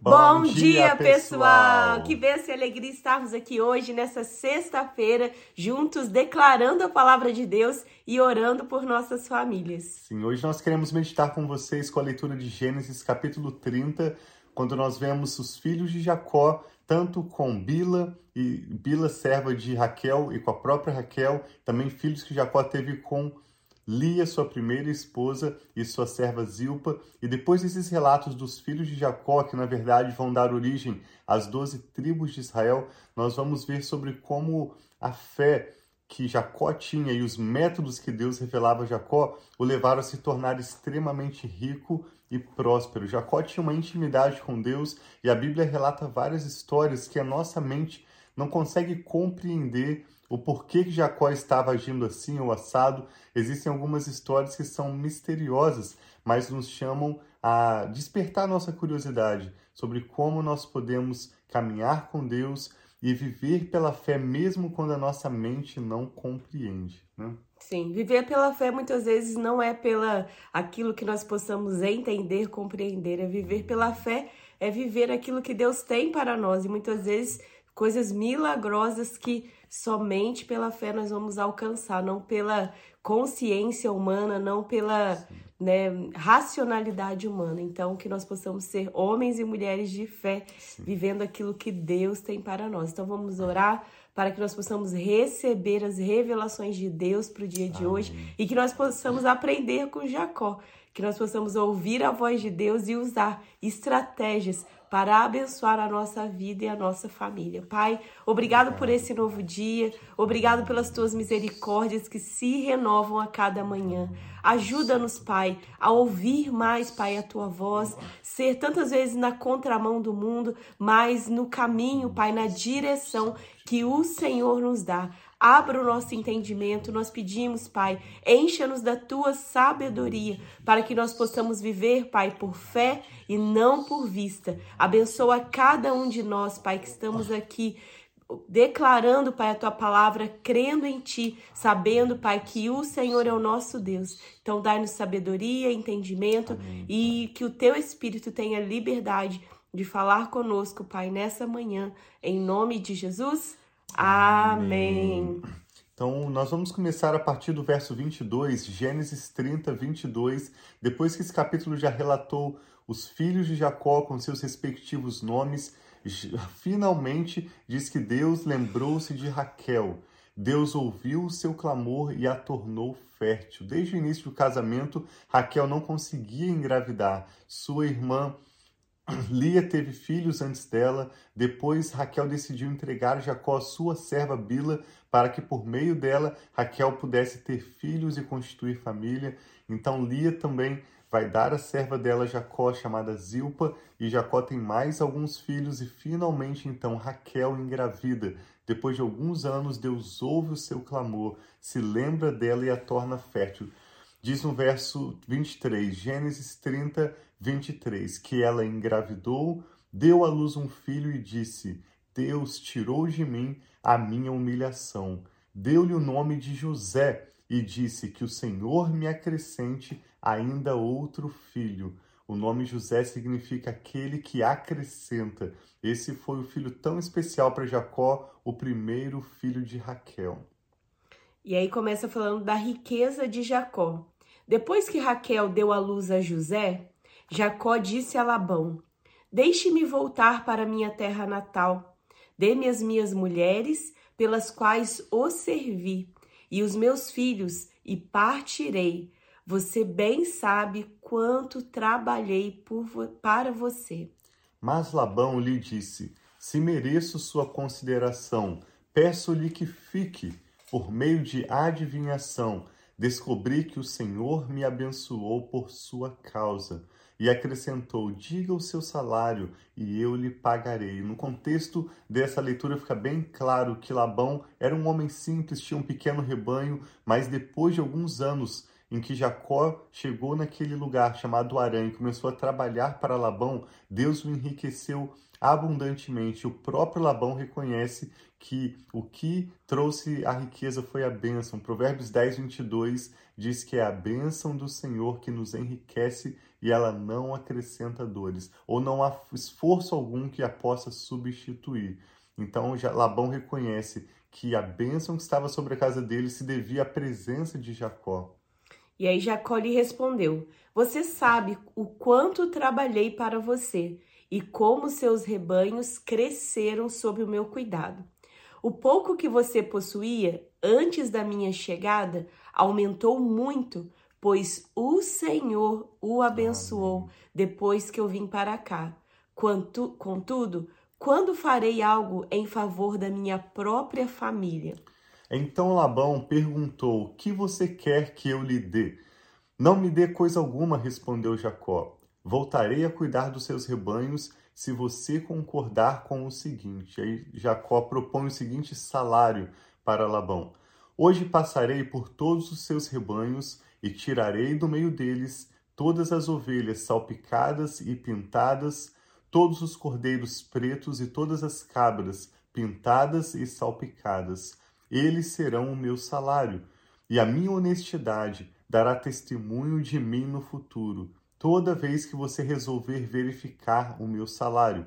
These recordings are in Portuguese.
Bom, Bom dia, dia, pessoal! Que bênção e alegria estarmos aqui hoje, nessa sexta-feira, juntos, declarando a palavra de Deus e orando por nossas famílias. Sim, hoje nós queremos meditar com vocês com a leitura de Gênesis, capítulo 30, quando nós vemos os filhos de Jacó, tanto com Bila, e Bila serva de Raquel, e com a própria Raquel, também filhos que Jacó teve com Lia, sua primeira esposa, e sua serva Zilpa, e depois desses relatos dos filhos de Jacó, que na verdade vão dar origem às doze tribos de Israel, nós vamos ver sobre como a fé que Jacó tinha e os métodos que Deus revelava a Jacó o levaram a se tornar extremamente rico e próspero. Jacó tinha uma intimidade com Deus e a Bíblia relata várias histórias que a nossa mente não consegue compreender o porquê que Jacó estava agindo assim ou assado. Existem algumas histórias que são misteriosas, mas nos chamam a despertar nossa curiosidade sobre como nós podemos caminhar com Deus e viver pela fé mesmo quando a nossa mente não compreende, né? Sim, viver pela fé muitas vezes não é pela aquilo que nós possamos entender, compreender, é viver pela fé, é viver aquilo que Deus tem para nós e muitas vezes coisas milagrosas que somente pela fé nós vamos alcançar, não pela consciência humana, não pela né, racionalidade humana. Então, que nós possamos ser homens e mulheres de fé, Sim. vivendo aquilo que Deus tem para nós. Então, vamos orar para que nós possamos receber as revelações de Deus para o dia de Amém. hoje e que nós possamos aprender com Jacó, que nós possamos ouvir a voz de Deus e usar estratégias para abençoar a nossa vida e a nossa família. Pai, obrigado por esse novo dia, obrigado pelas tuas misericórdias que se renovam a cada manhã. Ajuda-nos, Pai, a ouvir mais, Pai, a tua voz, ser tantas vezes na contramão do mundo, mas no caminho, Pai, na direção que o Senhor nos dá. Abra o nosso entendimento, nós pedimos, Pai, encha-nos da tua sabedoria, para que nós possamos viver, Pai, por fé e não por vista. Abençoa cada um de nós, Pai, que estamos aqui declarando, Pai, a tua palavra, crendo em ti, sabendo, Pai, que o Senhor é o nosso Deus. Então, dai-nos sabedoria, entendimento Amém. e que o teu Espírito tenha liberdade de falar conosco, Pai, nessa manhã, em nome de Jesus. Amém. Então, nós vamos começar a partir do verso 22, Gênesis 30, 22. Depois que esse capítulo já relatou os filhos de Jacó com seus respectivos nomes, finalmente diz que Deus lembrou-se de Raquel. Deus ouviu o seu clamor e a tornou fértil. Desde o início do casamento, Raquel não conseguia engravidar. Sua irmã Lia teve filhos antes dela, depois Raquel decidiu entregar Jacó a sua serva Bila para que por meio dela Raquel pudesse ter filhos e constituir família. Então Lia também vai dar a serva dela Jacó chamada Zilpa e Jacó tem mais alguns filhos e finalmente então Raquel engravida. Depois de alguns anos Deus ouve o seu clamor, se lembra dela e a torna fértil. Diz no verso 23, Gênesis 30, 23, que ela engravidou, deu à luz um filho e disse: Deus tirou de mim a minha humilhação. Deu-lhe o nome de José e disse: Que o Senhor me acrescente ainda outro filho. O nome José significa aquele que acrescenta. Esse foi o filho tão especial para Jacó, o primeiro filho de Raquel. E aí começa falando da riqueza de Jacó. Depois que Raquel deu à luz a José, Jacó disse a Labão: Deixe-me voltar para minha terra natal. Dê-me as minhas mulheres, pelas quais o servi, e os meus filhos, e partirei. Você bem sabe quanto trabalhei por, para você. Mas Labão lhe disse: Se mereço sua consideração, peço-lhe que fique, por meio de adivinhação. Descobri que o Senhor me abençoou por sua causa e acrescentou: Diga o seu salário e eu lhe pagarei. No contexto dessa leitura fica bem claro que Labão era um homem simples, tinha um pequeno rebanho, mas depois de alguns anos em que Jacó chegou naquele lugar chamado Arã e começou a trabalhar para Labão, Deus o enriqueceu abundantemente. O próprio Labão reconhece que o que trouxe a riqueza foi a bênção. Provérbios 10, 22 diz que é a bênção do Senhor que nos enriquece e ela não acrescenta dores, ou não há esforço algum que a possa substituir. Então Labão reconhece que a bênção que estava sobre a casa dele se devia à presença de Jacó. E aí Jacó lhe respondeu: Você sabe o quanto trabalhei para você e como seus rebanhos cresceram sob o meu cuidado. O pouco que você possuía antes da minha chegada aumentou muito, pois o Senhor o abençoou depois que eu vim para cá. Quanto, contudo, quando farei algo em favor da minha própria família? Então Labão perguntou: Que você quer que eu lhe dê? Não me dê coisa alguma, respondeu Jacó. Voltarei a cuidar dos seus rebanhos se você concordar com o seguinte. Aí Jacó propõe o seguinte salário para Labão: Hoje passarei por todos os seus rebanhos e tirarei do meio deles todas as ovelhas salpicadas e pintadas, todos os cordeiros pretos e todas as cabras pintadas e salpicadas. Eles serão o meu salário, e a minha honestidade dará testemunho de mim no futuro toda vez que você resolver verificar o meu salário.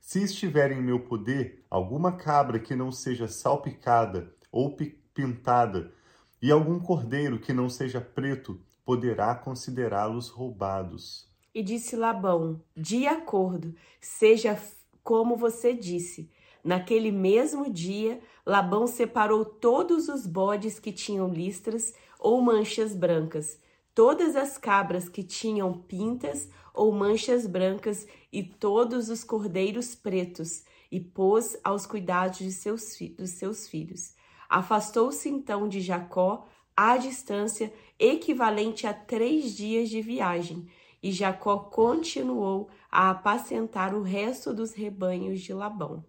Se estiver em meu poder alguma cabra que não seja salpicada ou pintada, e algum cordeiro que não seja preto, poderá considerá-los roubados. E disse Labão: De acordo, seja como você disse. Naquele mesmo dia, Labão separou todos os bodes que tinham listras ou manchas brancas todas as cabras que tinham pintas ou manchas brancas e todos os cordeiros pretos, e pôs aos cuidados de seus, dos seus filhos. Afastou-se então de Jacó à distância equivalente a três dias de viagem, e Jacó continuou a apacentar o resto dos rebanhos de Labão.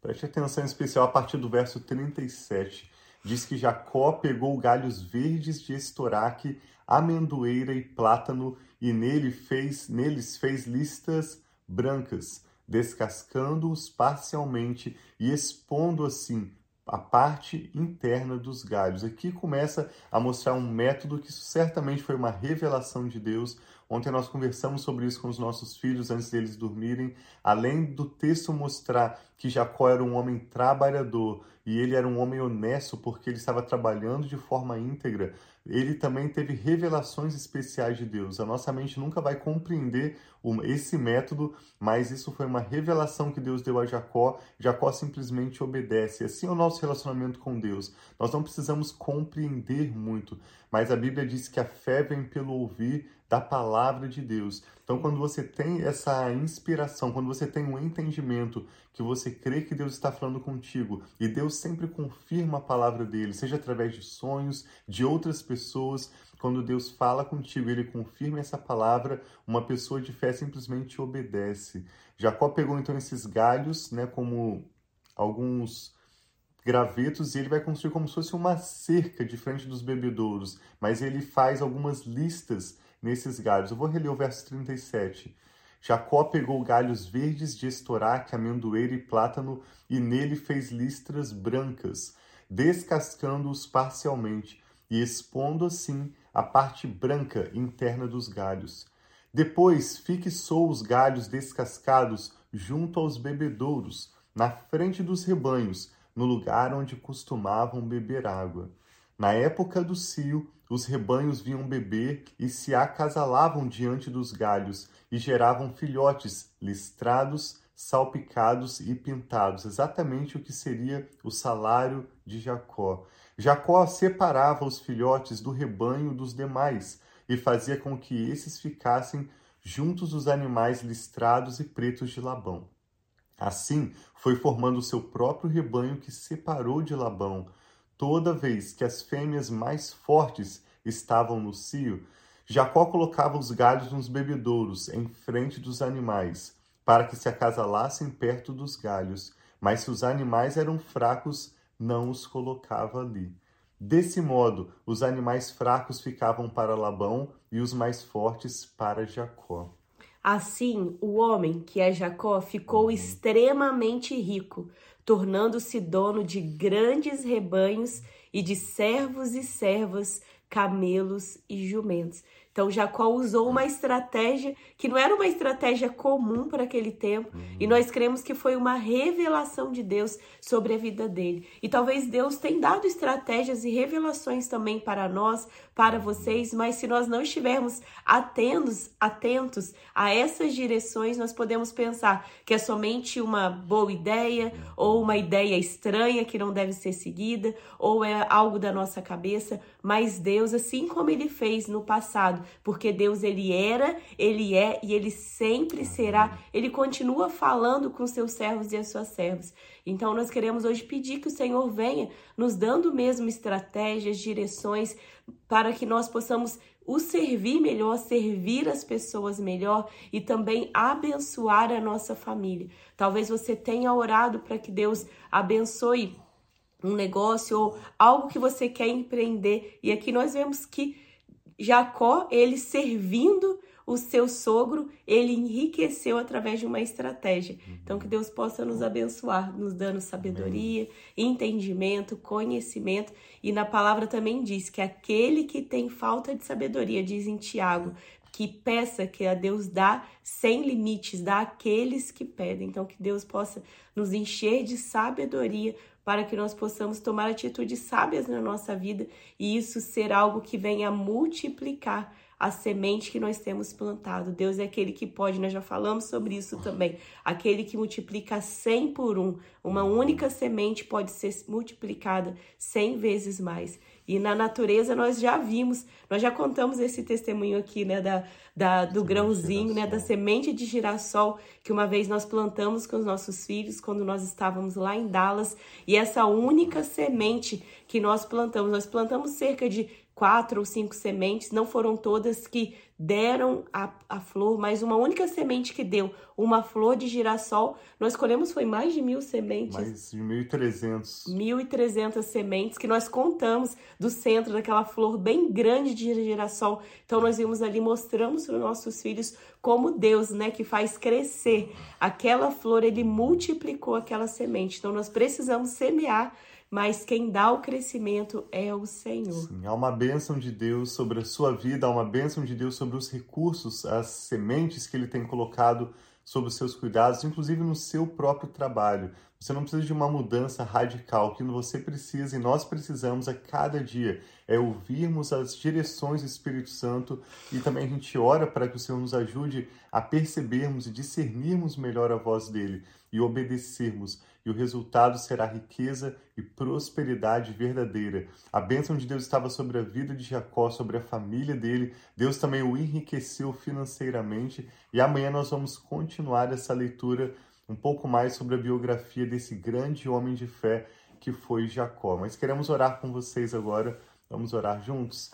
Preste atenção especial a partir do verso 37. Diz que Jacó pegou galhos verdes de estoraque amendoeira e plátano, e nele fez, neles fez listas brancas, descascando-os parcialmente e expondo assim a parte interna dos galhos. Aqui começa a mostrar um método que certamente foi uma revelação de Deus. Ontem nós conversamos sobre isso com os nossos filhos antes deles dormirem. Além do texto mostrar que Jacó era um homem trabalhador e ele era um homem honesto porque ele estava trabalhando de forma íntegra, ele também teve revelações especiais de Deus. A nossa mente nunca vai compreender esse método, mas isso foi uma revelação que Deus deu a Jacó. Jacó simplesmente obedece. Assim é o nosso relacionamento com Deus. Nós não precisamos compreender muito, mas a Bíblia diz que a fé vem pelo ouvir da palavra de Deus. Então, quando você tem essa inspiração, quando você tem um entendimento que você crê que Deus está falando contigo e Deus sempre confirma a palavra dele, seja através de sonhos, de outras pessoas, quando Deus fala contigo, ele confirma essa palavra, uma pessoa de fé simplesmente obedece. Jacó pegou então esses galhos, né, como alguns gravetos e ele vai construir como se fosse uma cerca de frente dos bebedouros, mas ele faz algumas listas nesses galhos. Eu vou reler o verso 37. Jacó pegou galhos verdes de estoraque, amendoeira e plátano e nele fez listras brancas, descascando-os parcialmente e expondo assim a parte branca interna dos galhos. Depois fixou os galhos descascados junto aos bebedouros, na frente dos rebanhos, no lugar onde costumavam beber água. Na época do cio, os rebanhos vinham beber e se acasalavam diante dos galhos e geravam filhotes listrados, salpicados e pintados, exatamente o que seria o salário de Jacó. Jacó separava os filhotes do rebanho dos demais e fazia com que esses ficassem juntos dos animais listrados e pretos de Labão. Assim, foi formando o seu próprio rebanho que separou de Labão Toda vez que as fêmeas mais fortes estavam no cio, Jacó colocava os galhos nos bebedouros, em frente dos animais, para que se acasalassem perto dos galhos. Mas se os animais eram fracos, não os colocava ali. Desse modo, os animais fracos ficavam para Labão e os mais fortes para Jacó. Assim, o homem, que é Jacó, ficou extremamente rico, tornando-se dono de grandes rebanhos e de servos e servas, camelos e jumentos. Então Jacó usou uma estratégia que não era uma estratégia comum para aquele tempo, uhum. e nós cremos que foi uma revelação de Deus sobre a vida dele. E talvez Deus tenha dado estratégias e revelações também para nós, para vocês, mas se nós não estivermos atentos, atentos a essas direções, nós podemos pensar que é somente uma boa ideia ou uma ideia estranha que não deve ser seguida, ou é algo da nossa cabeça, mas Deus, assim como ele fez no passado, porque Deus ele era, ele é e ele sempre será. Ele continua falando com seus servos e as suas servas. Então nós queremos hoje pedir que o Senhor venha nos dando mesmo estratégias, direções para que nós possamos o servir melhor, servir as pessoas melhor e também abençoar a nossa família. Talvez você tenha orado para que Deus abençoe um negócio ou algo que você quer empreender. E aqui nós vemos que Jacó, ele servindo o seu sogro, ele enriqueceu através de uma estratégia. Então, que Deus possa nos abençoar, nos dando sabedoria, entendimento, conhecimento. E na palavra também diz que aquele que tem falta de sabedoria, diz em Tiago, que peça que a Deus dá sem limites, dá àqueles que pedem. Então, que Deus possa nos encher de sabedoria para que nós possamos tomar atitudes sábias na nossa vida e isso ser algo que venha multiplicar a semente que nós temos plantado. Deus é aquele que pode, nós já falamos sobre isso também, aquele que multiplica 100 por um. Uma única semente pode ser multiplicada 100 vezes mais. E na natureza nós já vimos, nós já contamos esse testemunho aqui, né, da, da do grãozinho, né, da semente de girassol que uma vez nós plantamos com os nossos filhos quando nós estávamos lá em Dallas. E essa única semente que nós plantamos, nós plantamos cerca de quatro ou cinco sementes, não foram todas que deram a, a flor, mas uma única semente que deu uma flor de girassol, nós colhemos foi mais de mil sementes. Mais de 1.300. 1.300 sementes que nós contamos do centro daquela flor bem grande de girassol. Então nós vimos ali, mostramos para os nossos filhos como Deus, né, que faz crescer aquela flor, ele multiplicou aquela semente. Então nós precisamos semear mas quem dá o crescimento é o Senhor. Sim, há uma bênção de Deus sobre a sua vida, há uma bênção de Deus sobre os recursos, as sementes que Ele tem colocado sob os seus cuidados, inclusive no seu próprio trabalho. Você não precisa de uma mudança radical. O que você precisa e nós precisamos a cada dia é ouvirmos as direções do Espírito Santo e também a gente ora para que o Senhor nos ajude a percebermos e discernirmos melhor a voz dele e obedecermos e o resultado será riqueza e prosperidade verdadeira. A bênção de Deus estava sobre a vida de Jacó, sobre a família dele. Deus também o enriqueceu financeiramente. E amanhã nós vamos continuar essa leitura um pouco mais sobre a biografia desse grande homem de fé que foi Jacó. Mas queremos orar com vocês agora. Vamos orar juntos?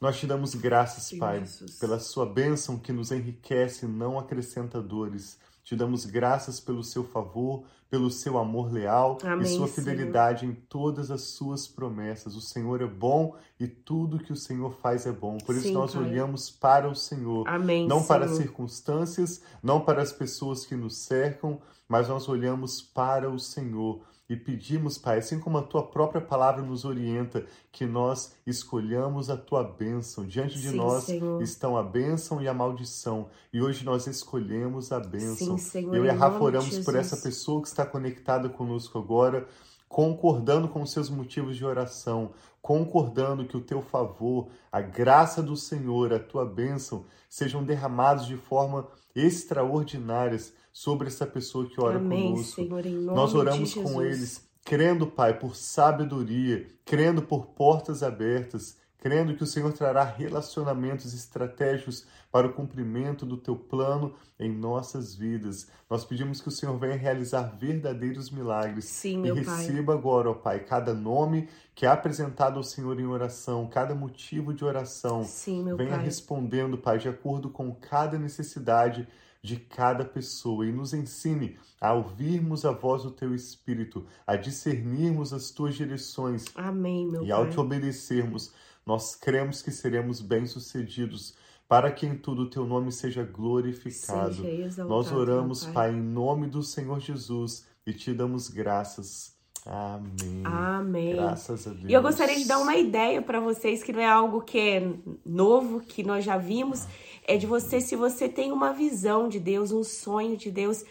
Nós te damos graças, Pai, pela sua bênção que nos enriquece, não acrescenta dores. Te damos graças pelo seu favor, pelo seu amor leal Amém, e sua fidelidade Senhor. em todas as suas promessas. O Senhor é bom e tudo que o Senhor faz é bom. Por Sim, isso nós pai. olhamos para o Senhor, Amém, não Senhor. para as circunstâncias, não para as pessoas que nos cercam, mas nós olhamos para o Senhor e pedimos, Pai, assim como a tua própria palavra nos orienta, que nós escolhamos a tua bênção. Diante de Sim, nós Senhor. estão a bênção e a maldição. E hoje nós escolhemos a bênção. Sim, Senhor, Eu e a Rafa oramos por essa pessoa que está conectada conosco agora, concordando com seus motivos de oração, concordando que o teu favor, a graça do Senhor, a tua bênção sejam derramados de forma extraordinárias sobre essa pessoa que ora Amém, conosco. Senhor, Nós oramos com eles, crendo, Pai, por sabedoria, crendo por portas abertas, crendo que o Senhor trará relacionamentos estratégicos para o cumprimento do teu plano em nossas vidas. Nós pedimos que o Senhor venha realizar verdadeiros milagres. Sim, e receba pai. agora, ó Pai, cada nome que é apresentado ao Senhor em oração, cada motivo de oração. Sim, meu venha pai. respondendo, Pai, de acordo com cada necessidade de cada pessoa e nos ensine a ouvirmos a voz do teu Espírito, a discernirmos as tuas direções. Amém, meu e Pai. ao te obedecermos, nós cremos que seremos bem-sucedidos para que em tudo o teu nome seja glorificado. Seja exaltado, Nós oramos, meu pai. em nome do Senhor Jesus e te damos graças. Amém. Amém. Graças a Deus. E eu gostaria de dar uma ideia para vocês que não é algo que é novo, que nós já vimos, é de você, se você tem uma visão de Deus, um sonho de Deus,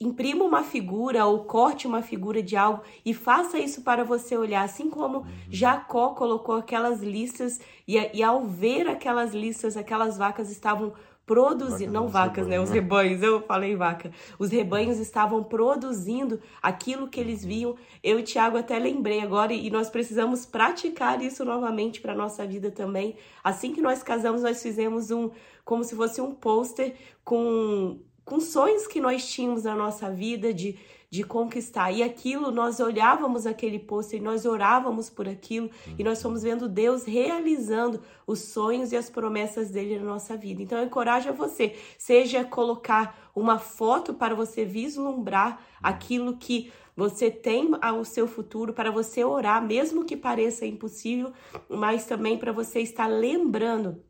imprima uma figura ou corte uma figura de algo e faça isso para você olhar, assim como. Jacó colocou aquelas listas e, e ao ver aquelas listas, aquelas vacas estavam produzindo, não vacas, né? Os né? rebanhos, eu falei vaca. Os rebanhos estavam produzindo aquilo que eles viam. Eu e Tiago até lembrei agora e nós precisamos praticar isso novamente para nossa vida também. Assim que nós casamos, nós fizemos um como se fosse um pôster com com sonhos que nós tínhamos na nossa vida de, de conquistar. E aquilo, nós olhávamos aquele posto e nós orávamos por aquilo e nós fomos vendo Deus realizando os sonhos e as promessas dele na nossa vida. Então, eu encorajo você, seja colocar uma foto para você vislumbrar aquilo que você tem ao seu futuro, para você orar, mesmo que pareça impossível, mas também para você estar lembrando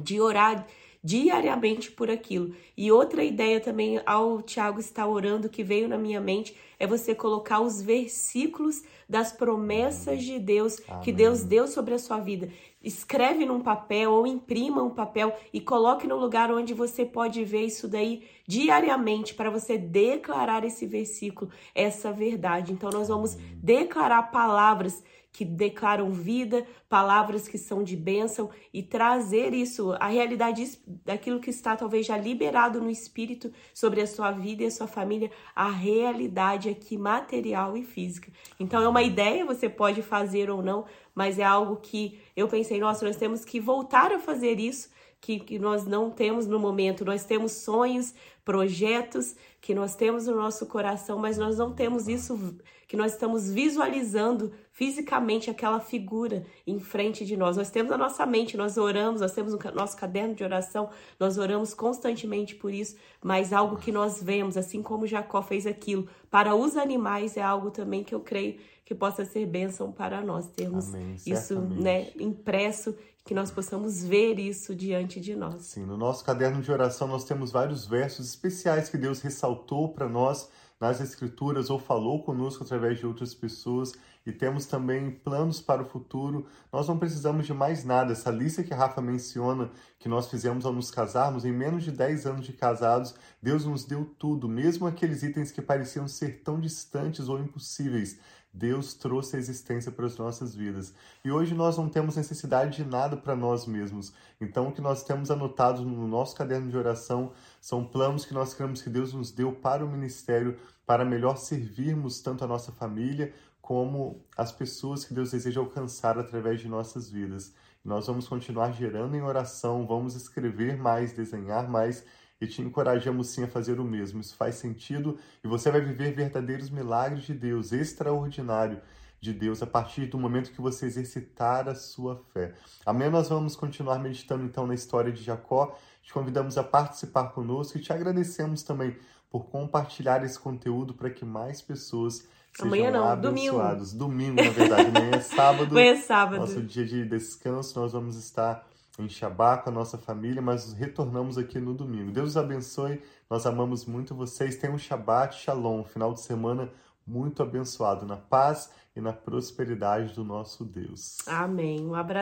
de orar diariamente por aquilo. E outra ideia também ao Tiago estar orando que veio na minha mente é você colocar os versículos das promessas de Deus Amém. que Deus deu sobre a sua vida. Escreve num papel ou imprima um papel e coloque no lugar onde você pode ver isso daí diariamente para você declarar esse versículo, essa verdade. Então nós vamos declarar palavras que declaram vida, palavras que são de bênção e trazer isso, a realidade daquilo que está talvez já liberado no espírito sobre a sua vida e a sua família, a realidade aqui material e física. Então é uma ideia, você pode fazer ou não, mas é algo que eu pensei, nossa, nós temos que voltar a fazer isso que, que nós não temos no momento. Nós temos sonhos, projetos que nós temos no nosso coração, mas nós não temos isso que nós estamos visualizando fisicamente aquela figura em frente de nós. Nós temos a nossa mente, nós oramos, nós temos o nosso caderno de oração, nós oramos constantemente por isso, mas algo que nós vemos, assim como Jacó fez aquilo, para os animais é algo também que eu creio que possa ser bênção para nós termos Amém, isso né, impresso que nós possamos ver isso diante de nós. Sim, no nosso caderno de oração nós temos vários versos especiais que Deus ressaltou para nós nas Escrituras ou falou conosco através de outras pessoas e temos também planos para o futuro. Nós não precisamos de mais nada. Essa lista que a Rafa menciona, que nós fizemos ao nos casarmos, em menos de 10 anos de casados, Deus nos deu tudo, mesmo aqueles itens que pareciam ser tão distantes ou impossíveis. Deus trouxe a existência para as nossas vidas. E hoje nós não temos necessidade de nada para nós mesmos. Então, o que nós temos anotado no nosso caderno de oração são planos que nós queremos que Deus nos deu para o ministério, para melhor servirmos tanto a nossa família como as pessoas que Deus deseja alcançar através de nossas vidas. Nós vamos continuar gerando em oração, vamos escrever mais, desenhar mais e te encorajamos sim a fazer o mesmo. Isso faz sentido e você vai viver verdadeiros milagres de Deus, extraordinário de Deus, a partir do momento que você exercitar a sua fé. Amém? Nós vamos continuar meditando então na história de Jacó. Te convidamos a participar conosco e te agradecemos também por compartilhar esse conteúdo para que mais pessoas Amanhã não, abençoados. Domingo. domingo, na verdade. Amanhã é sábado. Amanhã é sábado. Nosso dia de descanso. Nós vamos estar em Shabá com a nossa família, mas retornamos aqui no domingo. Deus os abençoe, nós amamos muito vocês. Tenham um Shabbat Shalom, um final de semana muito abençoado, na paz e na prosperidade do nosso Deus. Amém. Um abraço.